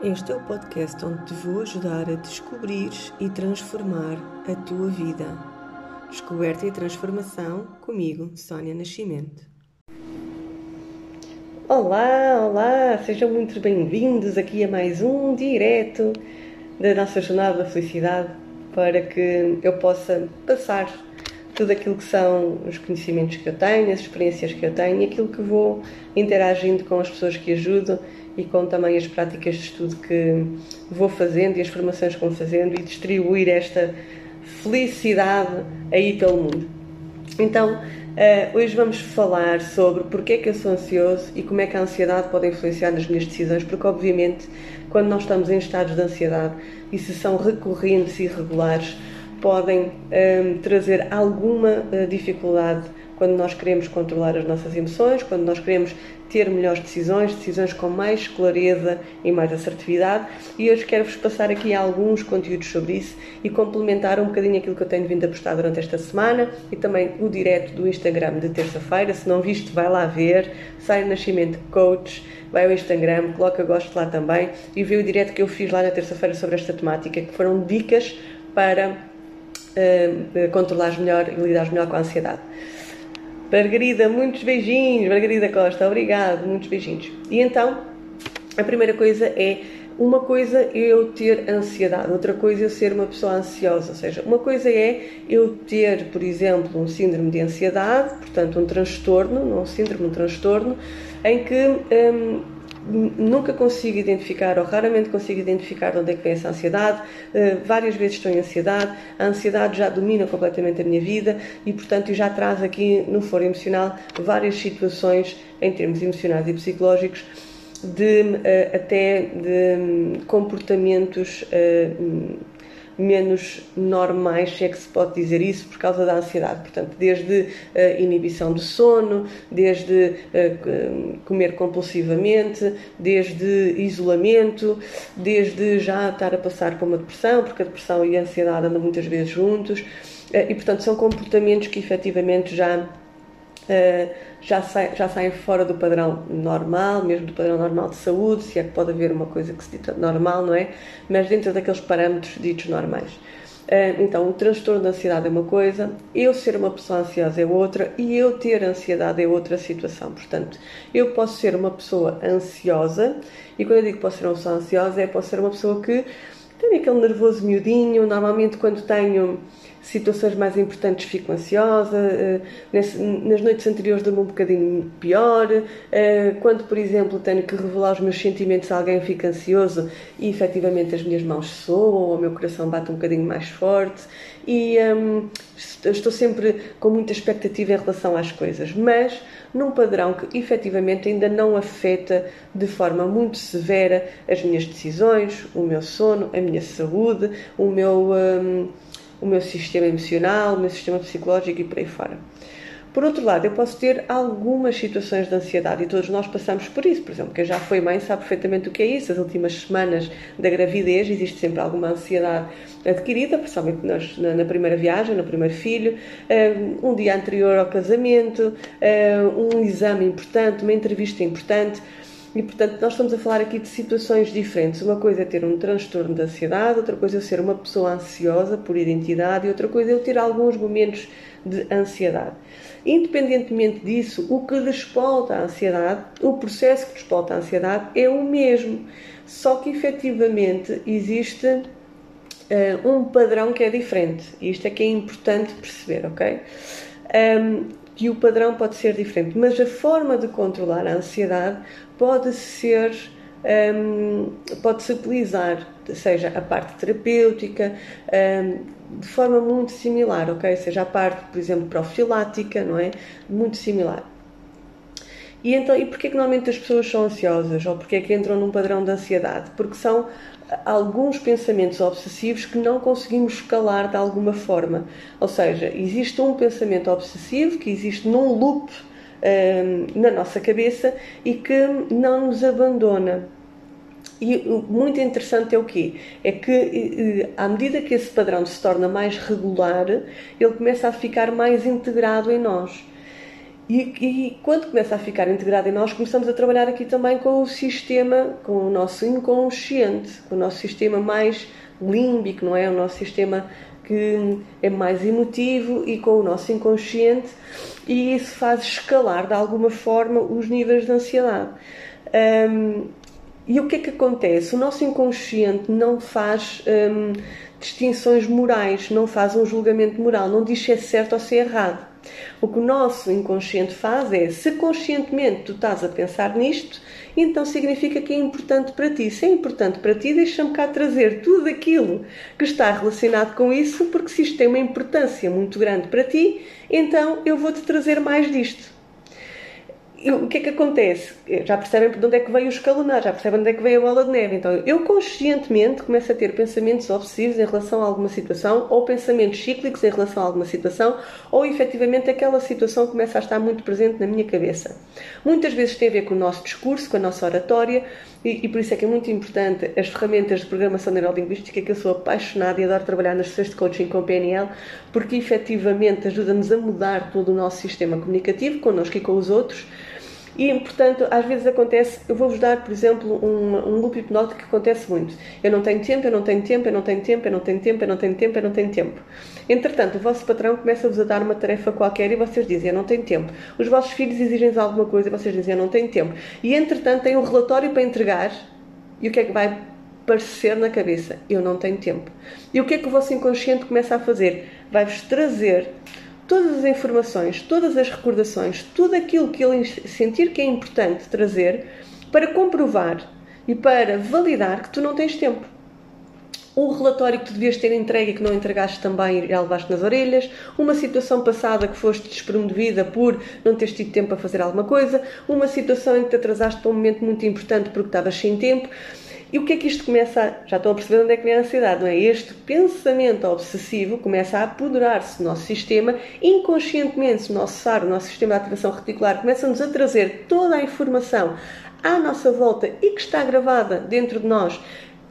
Este é o podcast onde te vou ajudar a descobrir e transformar a tua vida. Descoberta e transformação comigo, Sónia Nascimento. Olá, olá, sejam muito bem-vindos aqui a mais um direto da nossa Jornada da Felicidade para que eu possa passar tudo aquilo que são os conhecimentos que eu tenho, as experiências que eu tenho e aquilo que vou interagindo com as pessoas que ajudo e com também as práticas de estudo que vou fazendo e as formações que vou fazendo e distribuir esta felicidade aí pelo mundo. Então, Uh, hoje vamos falar sobre porque é que eu sou ansioso e como é que a ansiedade pode influenciar nas minhas decisões, porque obviamente quando nós estamos em estados de ansiedade e se são recorrentes e irregulares, podem um, ehm, trazer alguma uh, dificuldade quando nós queremos controlar as nossas emoções, quando nós queremos ter melhores decisões, decisões com mais clareza e mais assertividade. E hoje quero-vos passar aqui alguns conteúdos sobre isso e complementar um bocadinho aquilo que eu tenho vindo a postar durante esta semana e também o direto do Instagram de terça-feira. Se não viste, vai lá ver. Sai Nascimento Coach, vai ao Instagram, coloca gosto lá também e vê o direto que eu fiz lá na terça-feira sobre esta temática, que foram dicas para uh, controlares melhor e lidares melhor com a ansiedade. Margarida, muitos beijinhos. Margarida Costa, obrigado, muitos beijinhos. E então, a primeira coisa é uma coisa é eu ter ansiedade, outra coisa é eu ser uma pessoa ansiosa. Ou seja, uma coisa é eu ter, por exemplo, um síndrome de ansiedade, portanto, um transtorno, não um síndrome, um transtorno, em que hum, nunca consigo identificar ou raramente consigo identificar de onde é que vem essa ansiedade. Uh, várias vezes estou em ansiedade, a ansiedade já domina completamente a minha vida e, portanto, já traz aqui no foro emocional várias situações em termos emocionais e psicológicos de uh, até de um, comportamentos uh, menos normais, se é que se pode dizer isso, por causa da ansiedade. Portanto, desde uh, inibição do sono, desde uh, comer compulsivamente, desde isolamento, desde já estar a passar por uma depressão, porque a depressão e a ansiedade andam muitas vezes juntos. Uh, e, portanto, são comportamentos que efetivamente já uh, já, sai, já saem fora do padrão normal, mesmo do padrão normal de saúde, se é que pode haver uma coisa que se dita normal, não é? Mas dentro daqueles parâmetros ditos normais. Uh, então, o transtorno de ansiedade é uma coisa, eu ser uma pessoa ansiosa é outra e eu ter ansiedade é outra situação. Portanto, eu posso ser uma pessoa ansiosa, e quando eu digo posso ser uma pessoa ansiosa, é posso ser uma pessoa que tem aquele nervoso miudinho, normalmente quando tenho situações mais importantes fico ansiosa, eh, nas noites anteriores durmo um bocadinho pior, eh, quando, por exemplo, tenho que revelar os meus sentimentos a alguém fico ansioso e efetivamente as minhas mãos soam, o meu coração bate um bocadinho mais forte e hum, estou sempre com muita expectativa em relação às coisas, mas num padrão que efetivamente ainda não afeta de forma muito severa as minhas decisões, o meu sono, a minha saúde, o meu. Hum, o meu sistema emocional, o meu sistema psicológico e por aí fora. Por outro lado, eu posso ter algumas situações de ansiedade e todos nós passamos por isso. Por exemplo, quem já foi mãe sabe perfeitamente o que é isso. As últimas semanas da gravidez existe sempre alguma ansiedade adquirida, principalmente na, na primeira viagem, no primeiro filho, um dia anterior ao casamento, um exame importante, uma entrevista importante. E, portanto, nós estamos a falar aqui de situações diferentes. Uma coisa é ter um transtorno de ansiedade, outra coisa é ser uma pessoa ansiosa por identidade e outra coisa é ter alguns momentos de ansiedade. Independentemente disso, o que despolta a ansiedade, o processo que despolta a ansiedade é o mesmo, só que efetivamente existe uh, um padrão que é diferente. E isto é que é importante perceber, ok? Um, que o padrão pode ser diferente, mas a forma de controlar a ansiedade pode ser um, pode-se utilizar, seja a parte terapêutica, um, de forma muito similar, ok? Seja a parte, por exemplo, profilática, não é? Muito similar. E então, e porquê que normalmente as pessoas são ansiosas? Ou porquê que entram num padrão de ansiedade? Porque são alguns pensamentos obsessivos que não conseguimos escalar de alguma forma. Ou seja, existe um pensamento obsessivo que existe num loop na nossa cabeça e que não nos abandona. E muito interessante é o quê? É que à medida que esse padrão se torna mais regular, ele começa a ficar mais integrado em nós. E, e, quando começa a ficar integrado em nós, começamos a trabalhar aqui também com o sistema, com o nosso inconsciente, com o nosso sistema mais límbico, não é? O nosso sistema que é mais emotivo e com o nosso inconsciente, e isso faz escalar de alguma forma os níveis de ansiedade. Um, e o que é que acontece? O nosso inconsciente não faz um, distinções morais, não faz um julgamento moral, não diz se é certo ou se é errado. O que o nosso inconsciente faz é, se conscientemente tu estás a pensar nisto, então significa que é importante para ti. Se é importante para ti, deixa-me cá trazer tudo aquilo que está relacionado com isso, porque se isto tem uma importância muito grande para ti, então eu vou-te trazer mais disto o que é que acontece? Já percebem de onde é que veio o escalonar, já percebem de onde é que veio a bola de neve. Então, eu conscientemente começo a ter pensamentos obsessivos em relação a alguma situação, ou pensamentos cíclicos em relação a alguma situação, ou efetivamente aquela situação começa a estar muito presente na minha cabeça. Muitas vezes tem a ver com o nosso discurso, com a nossa oratória, e, e por isso é que é muito importante as ferramentas de programação neurolinguística, que eu sou apaixonada e adoro trabalhar nas sessões de coaching com PNL, porque efetivamente ajuda-nos a mudar todo o nosso sistema comunicativo, connosco e com os outros e, portanto, às vezes acontece, eu vou-vos dar, por exemplo, um, um loop hipnótico que acontece muito. Eu não tenho tempo, eu não tenho tempo, eu não tenho tempo, eu não tenho tempo, eu não tenho tempo, eu não tenho tempo. Entretanto, o vosso patrão começa-vos a dar uma tarefa qualquer e vocês dizem, eu não tenho tempo. Os vossos filhos exigem alguma coisa e vocês dizem, eu não tenho tempo. E, entretanto, têm um relatório para entregar e o que é que vai parecer na cabeça? Eu não tenho tempo. E o que é que o vosso inconsciente começa a fazer? Vai-vos trazer todas as informações, todas as recordações, tudo aquilo que ele sentir que é importante trazer para comprovar e para validar que tu não tens tempo. Um relatório que tu devias ter entregue e que não entregaste também e já levaste nas orelhas, uma situação passada que foste despromovida por não teres tido tempo para fazer alguma coisa, uma situação em que te atrasaste para um momento muito importante porque estavas sem tempo. E o que é que isto começa a. Já estão a perceber onde é que vem a ansiedade, não é? Este pensamento obsessivo começa a apoderar-se do nosso sistema, inconscientemente, o nosso SAR, o nosso sistema de ativação reticular, começa-nos a trazer toda a informação à nossa volta e que está gravada dentro de nós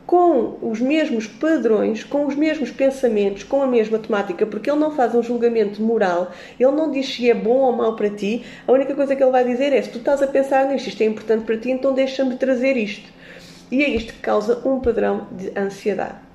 com os mesmos padrões, com os mesmos pensamentos, com a mesma temática, porque ele não faz um julgamento moral, ele não diz se é bom ou mau para ti, a única coisa que ele vai dizer é: se tu estás a pensar nisto, isto é importante para ti, então deixa-me trazer isto. E é isto que causa um padrão de ansiedade.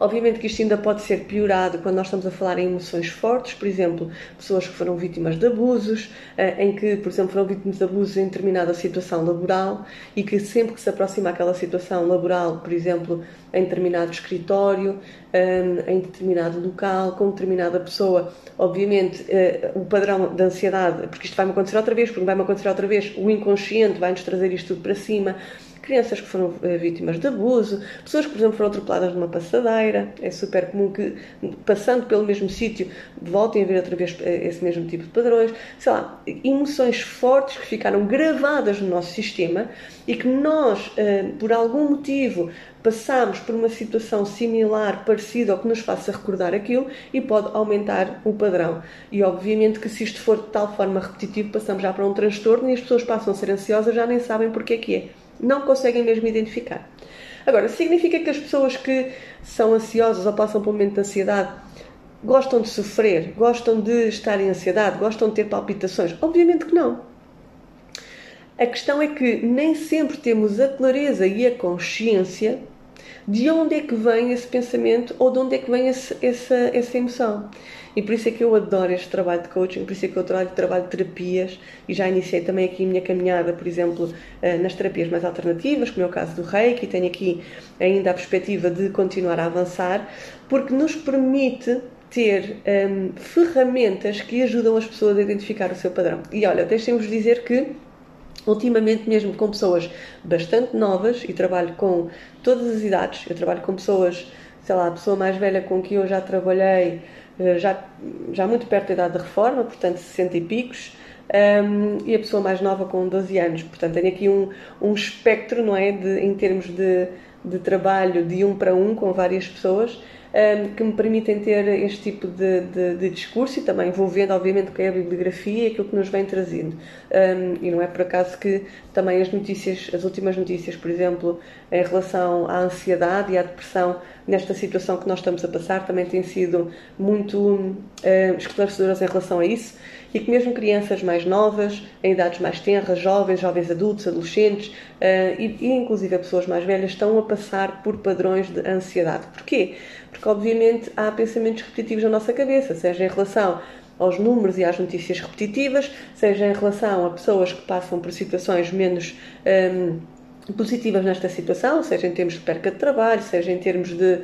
Obviamente que isto ainda pode ser piorado quando nós estamos a falar em emoções fortes, por exemplo, pessoas que foram vítimas de abusos, eh, em que, por exemplo, foram vítimas de abusos em determinada situação laboral e que sempre que se aproxima aquela situação laboral, por exemplo, em determinado escritório, eh, em determinado local, com determinada pessoa, obviamente eh, o padrão de ansiedade, porque isto vai-me acontecer outra vez, porque vai-me acontecer outra vez, o inconsciente vai-nos trazer isto tudo para cima crianças que foram eh, vítimas de abuso, pessoas que, por exemplo, foram atropeladas numa passadeira. É super comum que, passando pelo mesmo sítio, voltem a ver outra vez eh, esse mesmo tipo de padrões. Sei lá, emoções fortes que ficaram gravadas no nosso sistema e que nós, eh, por algum motivo, passamos por uma situação similar, parecida ou que nos faça recordar aquilo e pode aumentar o padrão. E obviamente que se isto for de tal forma repetitivo, passamos já para um transtorno e as pessoas passam a ser ansiosas já nem sabem porque é que é não conseguem mesmo identificar. Agora, significa que as pessoas que são ansiosas ou passam por um momento de ansiedade gostam de sofrer, gostam de estar em ansiedade, gostam de ter palpitações? Obviamente que não. A questão é que nem sempre temos a clareza e a consciência de onde é que vem esse pensamento ou de onde é que vem esse, essa, essa emoção. E por isso é que eu adoro este trabalho de coaching, por isso é que eu trabalho, trabalho de terapias e já iniciei também aqui a minha caminhada, por exemplo, eh, nas terapias mais alternativas, como é o caso do Reiki, e tenho aqui ainda a perspectiva de continuar a avançar, porque nos permite ter um, ferramentas que ajudam as pessoas a identificar o seu padrão. E olha, deixem-vos dizer que ultimamente mesmo com pessoas bastante novas e trabalho com todas as idades. Eu trabalho com pessoas, sei lá, a pessoa mais velha com quem eu já trabalhei já, já muito perto da idade de reforma, portanto 60 e picos, um, e a pessoa mais nova com 12 anos. Portanto, tenho aqui um, um espectro, não é, de, em termos de, de trabalho de um para um com várias pessoas. Um, que me permitem ter este tipo de, de, de, discurso e também vou vendo, obviamente, que é a bibliografia e aquilo que nos vem trazendo. Um, e não é por acaso que também as notícias, as últimas notícias, por exemplo, em relação à ansiedade e à depressão, nesta situação que nós estamos a passar, também têm sido muito uh, esclarecedoras em relação a isso e que mesmo crianças mais novas, em idades mais tenras, jovens, jovens adultos, adolescentes uh, e, e inclusive pessoas mais velhas estão a passar por padrões de ansiedade. Porquê? Porque obviamente há pensamentos repetitivos na nossa cabeça, seja em relação aos números e às notícias repetitivas, seja em relação a pessoas que passam por situações menos um, positivas nesta situação, seja em termos de perca de trabalho, seja em termos de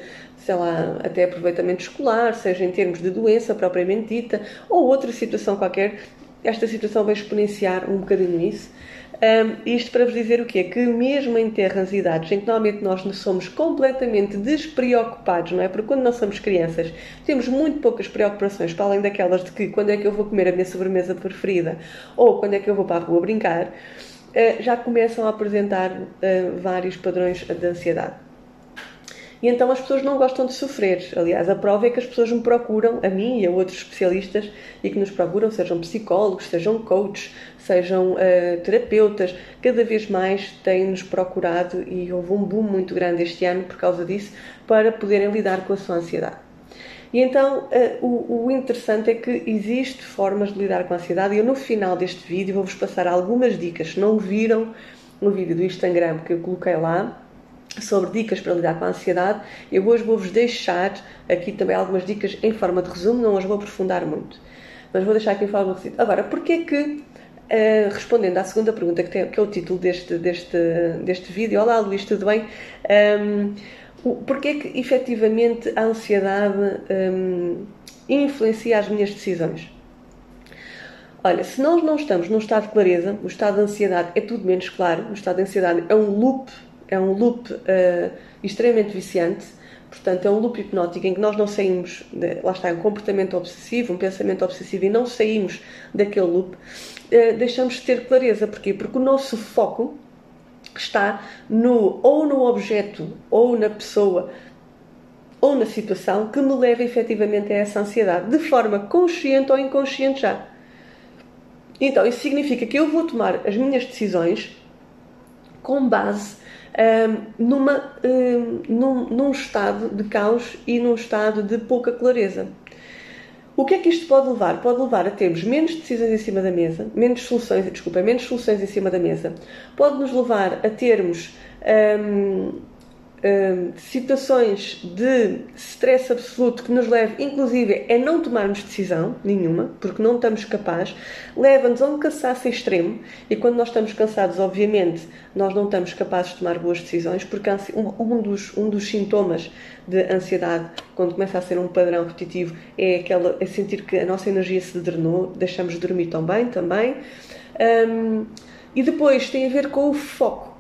sei lá, até aproveitamento escolar, seja em termos de doença propriamente dita, ou outra situação qualquer, esta situação vai exponenciar um bocadinho isso. Um, isto para vos dizer o quê? Que mesmo em terras e idades em que normalmente nós somos completamente despreocupados, não é? Porque quando nós somos crianças temos muito poucas preocupações, para além daquelas de que quando é que eu vou comer a minha sobremesa preferida ou quando é que eu vou para a rua brincar, uh, já começam a apresentar uh, vários padrões de ansiedade. E então as pessoas não gostam de sofrer. Aliás, a prova é que as pessoas me procuram, a mim e a outros especialistas, e que nos procuram, sejam psicólogos, sejam coaches, sejam uh, terapeutas, cada vez mais têm-nos procurado e houve um boom muito grande este ano por causa disso, para poderem lidar com a sua ansiedade. E então o, o, interessante é que existe formas de lidar com a ansiedade e eu no final deste vídeo vou-vos passar algumas dicas. Se não viram no vídeo do Instagram que eu coloquei lá, sobre dicas para lidar com a ansiedade. Eu hoje vou-vos deixar aqui também algumas dicas em forma de resumo, não as vou aprofundar muito, mas vou deixar aqui em forma de resumo. Agora, porquê que, uh, respondendo à segunda pergunta, que, tem, que, é o título deste, deste, deste vídeo, Olá Luís, tudo bem? Um, porquê que efetivamente a ansiedade um, influencia as minhas decisões? Olha, se nós não estamos num estado de clareza, o estado de ansiedade é tudo menos claro, o estado de ansiedade é um loop é um loop uh, extremamente viciante, portanto, é um loop hipnótico em que nós não saímos, de, lá está, é um comportamento obsessivo, um pensamento obsessivo e não saímos daquele loop, uh, deixamos de ter clareza. Porquê? Porque o nosso foco está no, ou no objeto, ou na pessoa, ou na situação que me leva efetivamente a essa ansiedade, de forma consciente ou inconsciente já. Então, isso significa que eu vou tomar as minhas decisões com base numa, num, num estado de caos e num estado de pouca clareza. O que é que isto pode levar? Pode levar a termos menos decisões em cima da mesa, menos soluções, desculpa, menos soluções em cima da mesa. Pode nos levar a termos situações de stress absoluto que nos leve, inclusive, a não tomarmos decisão nenhuma, porque não estamos capazes, leva-nos a um cansaço extremo e quando nós estamos cansados, obviamente, nós não estamos capazes de tomar boas decisões, porque um dos, um dos sintomas de ansiedade, quando começa a ser um padrão repetitivo, é, aquela, é sentir que a nossa energia se drenou, deixamos de dormir tão bem também. Um, e depois tem a ver com o foco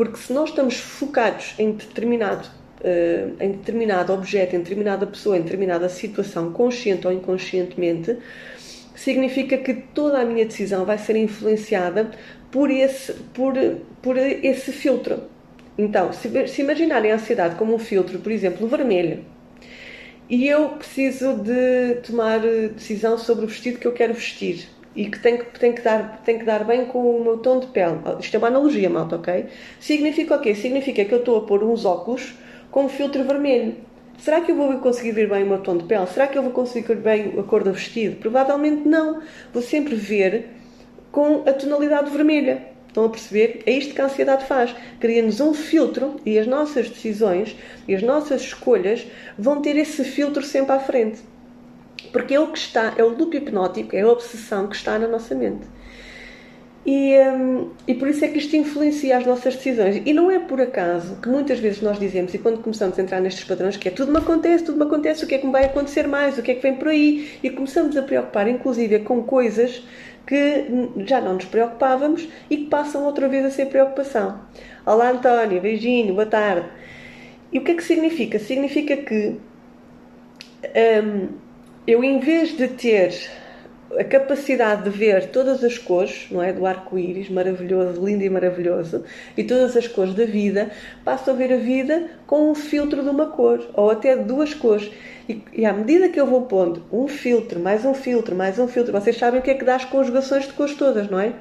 porque se nós estamos focados em determinado, uh, em determinado objeto, em determinada pessoa, em determinada situação, consciente ou inconscientemente, significa que toda a minha decisão vai ser influenciada por esse, por, por esse filtro. Então, se, se imaginarem a ansiedade como um filtro, por exemplo, vermelho, e eu preciso de tomar decisão sobre o vestido que eu quero vestir e que tem que, tem que, dar, tem que dar bem com o meu tom de pele. Isto é uma analogia, malta, ok? Significa o quê? Significa que eu estou a pôr uns óculos com filtro vermelho. Será que eu vou conseguir ver bem o meu tom de pele? Será que eu vou conseguir ver bem a cor do vestido? Provavelmente não. Vou sempre ver com a tonalidade vermelha. Estão a perceber? É isto que a ansiedade faz. Cria-nos um filtro e as nossas decisões e as nossas escolhas vão ter esse filtro sempre à frente. Porque é o que está, é o loop hipnótico, é a obsessão que está na nossa mente. E, um, e por isso é que isto influencia as nossas decisões. E não é por acaso que muitas vezes nós dizemos, e quando começamos a entrar nestes padrões, que é tudo me acontece, tudo me acontece, o que é que me vai acontecer mais, o que é que vem por aí, e começamos a preocupar, inclusive, com coisas que já não nos preocupávamos e que passam outra vez a ser preocupação. Olá, António, beijinho, boa tarde. E o que é que significa? Significa que. Um, eu, em vez de ter a capacidade de ver todas as cores, não é, do arco-íris, maravilhoso, lindo e maravilhoso, e todas as cores da vida, passo a ver a vida com um filtro de uma cor, ou até de duas cores. E, e à medida que eu vou pondo um filtro, mais um filtro, mais um filtro, vocês sabem o que é que dá as conjugações de cores todas, não é?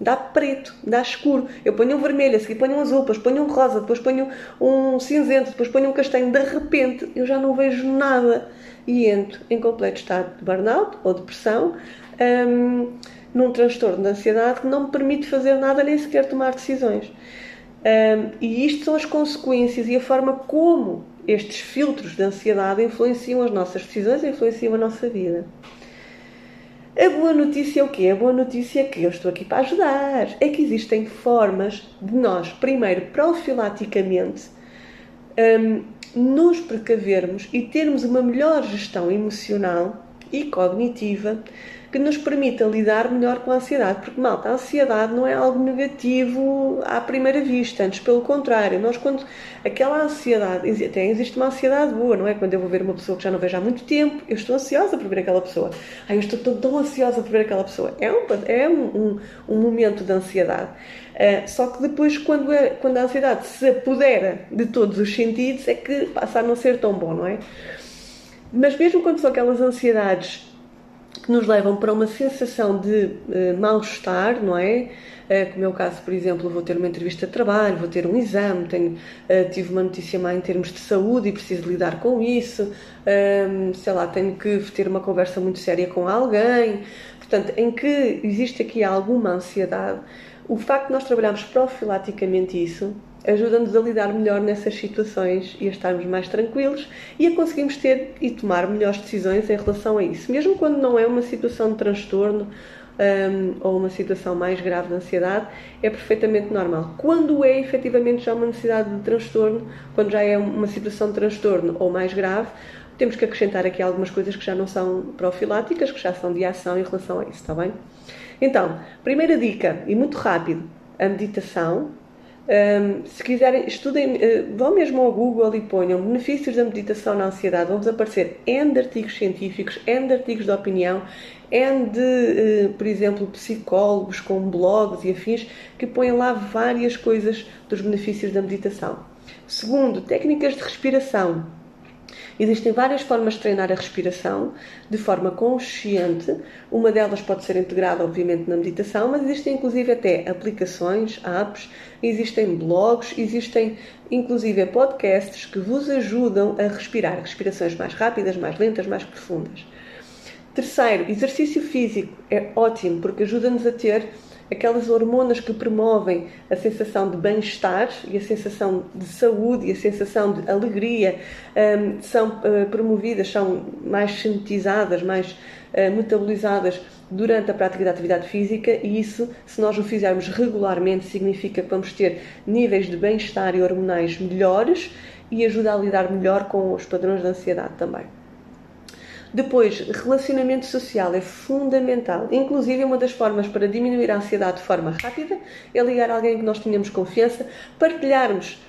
Dá preto, dá escuro. Eu ponho um vermelho, a seguir ponho um azul, depois ponho um rosa, depois ponho um cinzento, depois ponho um castanho. De repente eu já não vejo nada e entro em completo estado de burnout ou depressão, um, num transtorno de ansiedade que não me permite fazer nada nem sequer tomar decisões. Um, e isto são as consequências e a forma como estes filtros de ansiedade influenciam as nossas decisões e influenciam a nossa vida. A boa notícia é o quê? A boa notícia é que eu estou aqui para ajudar. É que existem formas de nós, primeiro, profilaticamente, um, nos precavermos e termos uma melhor gestão emocional e cognitiva que nos permita lidar melhor com a ansiedade. Porque, malta, a ansiedade não é algo negativo à primeira vista, antes pelo contrário. Nós, quando aquela ansiedade, até existe uma ansiedade boa, não é? Quando eu vou ver uma pessoa que já não vejo há muito tempo, eu estou ansiosa por ver aquela pessoa. Ai, eu estou tão, tão ansiosa por ver aquela pessoa. É um, é um, um, um momento de ansiedade. Uh, só que depois, quando, é, quando a ansiedade se apodera de todos os sentidos, é que passa a não ser tão bom, não é? Mas mesmo quando são aquelas ansiedades que nos levam para uma sensação de uh, mal-estar, não é? Uh, como é o caso, por exemplo, vou ter uma entrevista de trabalho, vou ter um exame, tenho, uh, tive uma notícia má em termos de saúde e preciso lidar com isso, ehm, sei lá, tenho que ter uma conversa muito séria com alguém. Portanto, em que existe aqui alguma ansiedade, o facto de nós trabalharmos profilaticamente isso ajuda-nos a lidar melhor nessas situações e a estarmos mais tranquilos e a conseguirmos ter e tomar melhores decisões em relação a isso. Mesmo quando não é uma situação de transtorno um, ou uma situação mais grave de ansiedade, é perfeitamente normal. Quando é efetivamente já uma necessidade de transtorno, quando já é uma situação de transtorno ou mais grave, temos que acrescentar aqui algumas coisas que já não são profiláticas, que já são de ação em relação a isso, está bem? Então, primeira dica, e muito rápido, a meditação, um, se quiserem, estudem, uh, vão mesmo ao Google e ponham benefícios da meditação na ansiedade. Vão-vos aparecer N de artigos científicos, N de artigos de opinião, N de, uh, por exemplo, psicólogos com blogs e afins que põem lá várias coisas dos benefícios da meditação. Segundo, técnicas de respiração. Existem várias formas de treinar a respiração de forma consciente. Uma delas pode ser integrada, obviamente, na meditação, mas existem inclusive até aplicações, apps, existem blogs, existem inclusive podcasts que vos ajudam a respirar respirações mais rápidas, mais lentas, mais profundas. Terceiro, exercício físico é ótimo porque ajuda-nos a ter aquelas hormonas que promovem a sensação de bem-estar e a sensação de saúde e a sensação de alegria um, são uh, promovidas, são mais sintetizadas, mais uh, metabolizadas durante a prática da atividade física e isso, se nós o fizermos regularmente, significa que vamos ter níveis de bem-estar e hormonais melhores e ajuda a lidar melhor com os padrões de ansiedade também. Depois, relacionamento social é fundamental. Inclusive, uma das formas para diminuir a ansiedade de forma rápida é ligar a alguém que nós tenhamos confiança, partilharmos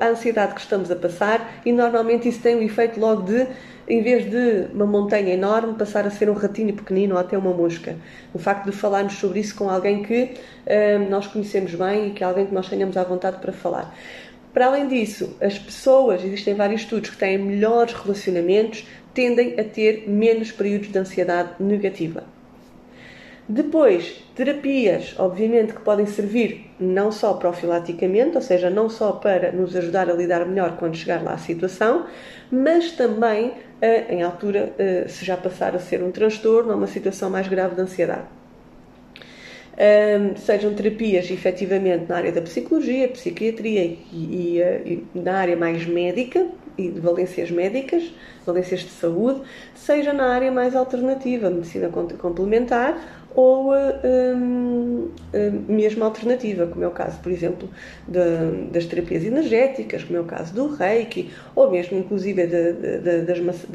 a ansiedade que estamos a passar e normalmente isso tem o efeito logo de, em vez de uma montanha enorme, passar a ser um ratinho pequenino ou até uma mosca. O facto de falarmos sobre isso com alguém que hum, nós conhecemos bem e que é alguém que nós tenhamos à vontade para falar. Para além disso, as pessoas, existem vários estudos que têm melhores relacionamentos, tendem a ter menos períodos de ansiedade negativa. Depois, terapias, obviamente, que podem servir não só profilaticamente, ou seja, não só para nos ajudar a lidar melhor quando chegar lá a situação, mas também uh, em altura, uh, se já passar a ser um transtorno ou uma situação mais grave de ansiedade. Um, sejam terapias efetivamente na área da psicologia, psiquiatria e, e, eh, e na área mais médica e de valências médicas, valências de saúde, seja na área mais alternativa, medicina complementar ou um, um, mesmo alternativa, como é o caso, por exemplo, de, das terapias energéticas, como é o caso do Reiki, ou mesmo, inclusive, de, de, das,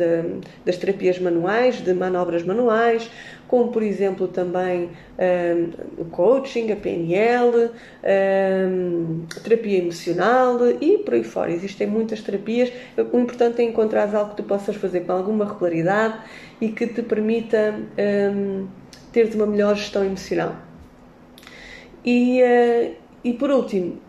das, terapias manuais, de manobras manuais, como, por exemplo, também um, o coaching, a PNL, terapia emocional e por aí fora. Existem muitas terapias. O importante é encontrar algo que tu possas fazer com alguma regularidade e que te permita teres uma melhor gestão emocional. E, uh, e por último,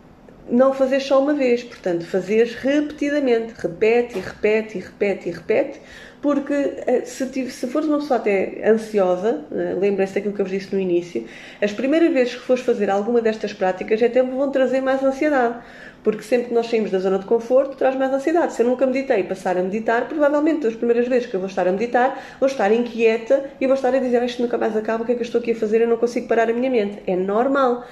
não fazer só uma vez, portanto, fazeres repetidamente, repete e repete e repete e repete, porque eh, se, se fores uma pessoa até ansiosa, eh, lembrem-se daquilo que eu vos disse no início, as primeiras vezes que fores fazer alguma destas práticas até vão trazer mais ansiedade, porque sempre que nós saímos da zona de conforto traz mais ansiedade. Se eu nunca meditei passar a meditar, provavelmente as primeiras vezes que eu vou estar a meditar, vou estar inquieta e vou estar a dizer isto nunca mais acaba, o que é que eu estou aqui a fazer? Eu não consigo parar a minha mente. É normal.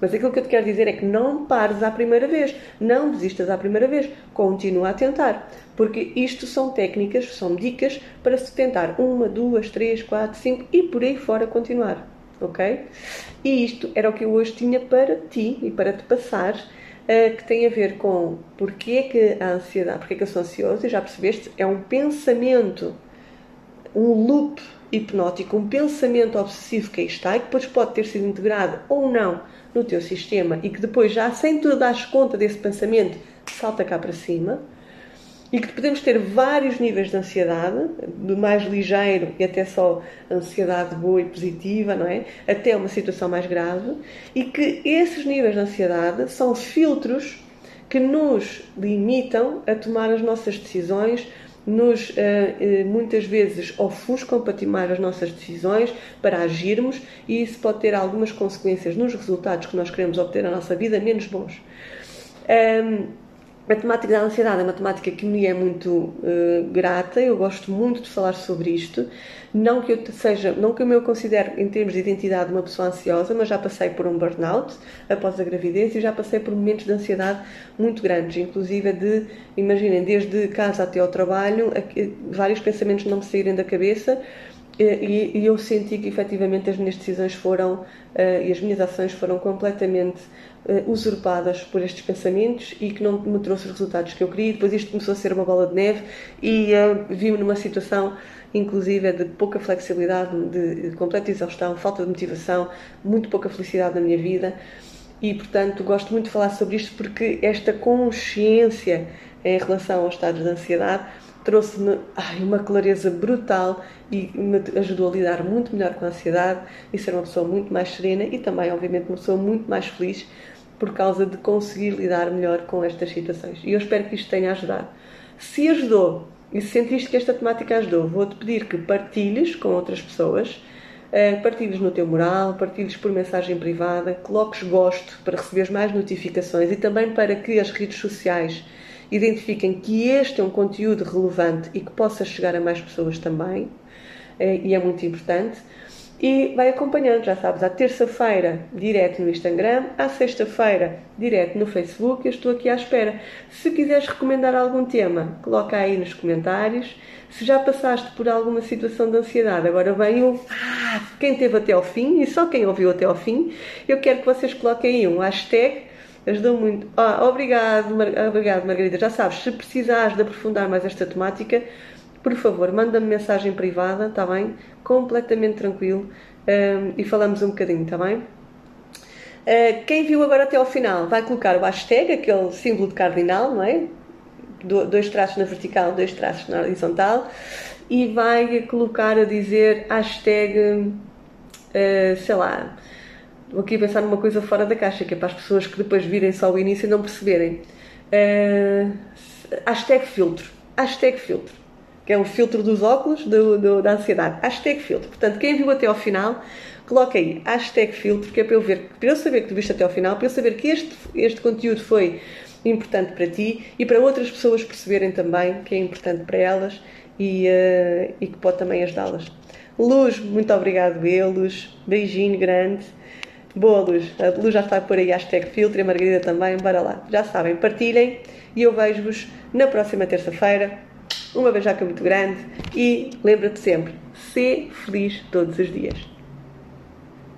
Mas aquilo que eu te quero dizer é que não pares à primeira vez, não desistas à primeira vez, continua a tentar. Porque isto são técnicas, são dicas para se tentar uma, duas, três, quatro, cinco e por aí fora continuar. Ok? E isto era o que eu hoje tinha para ti e para te passar, que tem a ver com porque é que a ansiedade, porque é que eu sou ansioso, e já percebeste, é um pensamento, um loop hipnótico, um pensamento obsessivo que aí está e que depois pode ter sido integrado ou não no teu sistema e que depois, já sem tu dares conta desse pensamento, salta cá para cima. E que podemos ter vários níveis de ansiedade, do mais ligeiro e até só ansiedade boa e positiva, não é? Até uma situação mais grave. E que esses níveis de ansiedade são filtros que nos limitam a tomar as nossas decisões nos eh, eh, muitas vezes ofuscam para tomar as nossas decisões, para agirmos, e isso pode ter algumas consequências nos resultados que nós queremos obter na nossa vida menos bons. Um, a temática da ansiedade é uma temática que me é muito uh, grata, eu gosto muito de falar sobre isto. Não que eu seja, não que eu me considere em termos de identidade uma pessoa ansiosa, mas já passei por um burnout após a gravidez e já passei por momentos de ansiedade muito grandes, inclusive de, imaginem, desde casa até ao trabalho, vários pensamentos não me saírem da cabeça e, e eu senti que efetivamente as minhas decisões foram uh, e as minhas ações foram completamente uh, usurpadas por estes pensamentos e que não me trouxe os resultados que eu queria. Depois isto começou a ser uma bola de neve e uh, vi-me numa situação, inclusive, de pouca flexibilidade, de, completa exaustão, falta de motivação, muito pouca felicidade na minha vida. E, portanto, gosto muito de falar sobre isto porque esta consciência em relação aos estados de ansiedade trouxe-me uma clareza brutal e me ajudou a lidar muito melhor com a ansiedade e ser uma pessoa muito mais serena e também, obviamente, uma pessoa muito mais feliz por causa de conseguir lidar melhor com estas situações. E eu espero que isto tenha ajudado. Se ajudou e se sentiste que esta temática ajudou, vou-te pedir que partilhes com outras pessoas, eh, partilhes no teu mural, partilhes por mensagem privada, coloques gosto para receberes mais notificações e também para que as redes sociais identifiquem que este é um conteúdo relevante e que possa chegar a mais pessoas também, eh, e é muito importante. E vai acompanhando, já sabes, à terça-feira direto no Instagram, à sexta-feira direto no Facebook, eu estou aqui à espera. Se quiseres recomendar algum tema, coloca aí nos comentários. Se já passaste por alguma situação de ansiedade, agora vem o ah, quem teve até ao fim, e só quem ouviu até ao fim, eu quero que vocês coloquem aí um hashtag ajudou muito. Ah, obrigado, Mar... obrigado, Margarida. Já sabes, se precisares de aprofundar mais esta temática, por favor, manda-me mensagem privada, está bem? Completamente tranquilo um, e falamos um bocadinho, está bem? Uh, quem viu agora até ao final vai colocar o hashtag, aquele símbolo de cardinal, não é? Do, dois traços na vertical, dois traços na horizontal, e vai colocar a dizer hashtag, uh, sei lá, Vou aqui pensar numa coisa fora da caixa, que é para as pessoas que depois virem só o início e não perceberem. Uh, hashtag filtro. Hashtag filtro. Que é o filtro dos óculos do, do, da ansiedade. Hashtag filtro. Portanto, quem viu até ao final, coloca aí hashtag filtro, que é para eu ver, para eu saber que tu viste até ao final, para eu saber que este, este conteúdo foi importante para ti e para outras pessoas perceberem também que é importante para elas e, uh, e que pode também ajudá-las. Luz, muito obrigado, Luz. Beijinho grande. Boa luz. A luz já está por aí, hashtag filtro e a Margarida também. Bora lá. Já sabem, partilhem e eu vejo-vos na próxima terça-feira. Uma beijaca muito grande e lembra-te sempre, ser feliz todos os dias.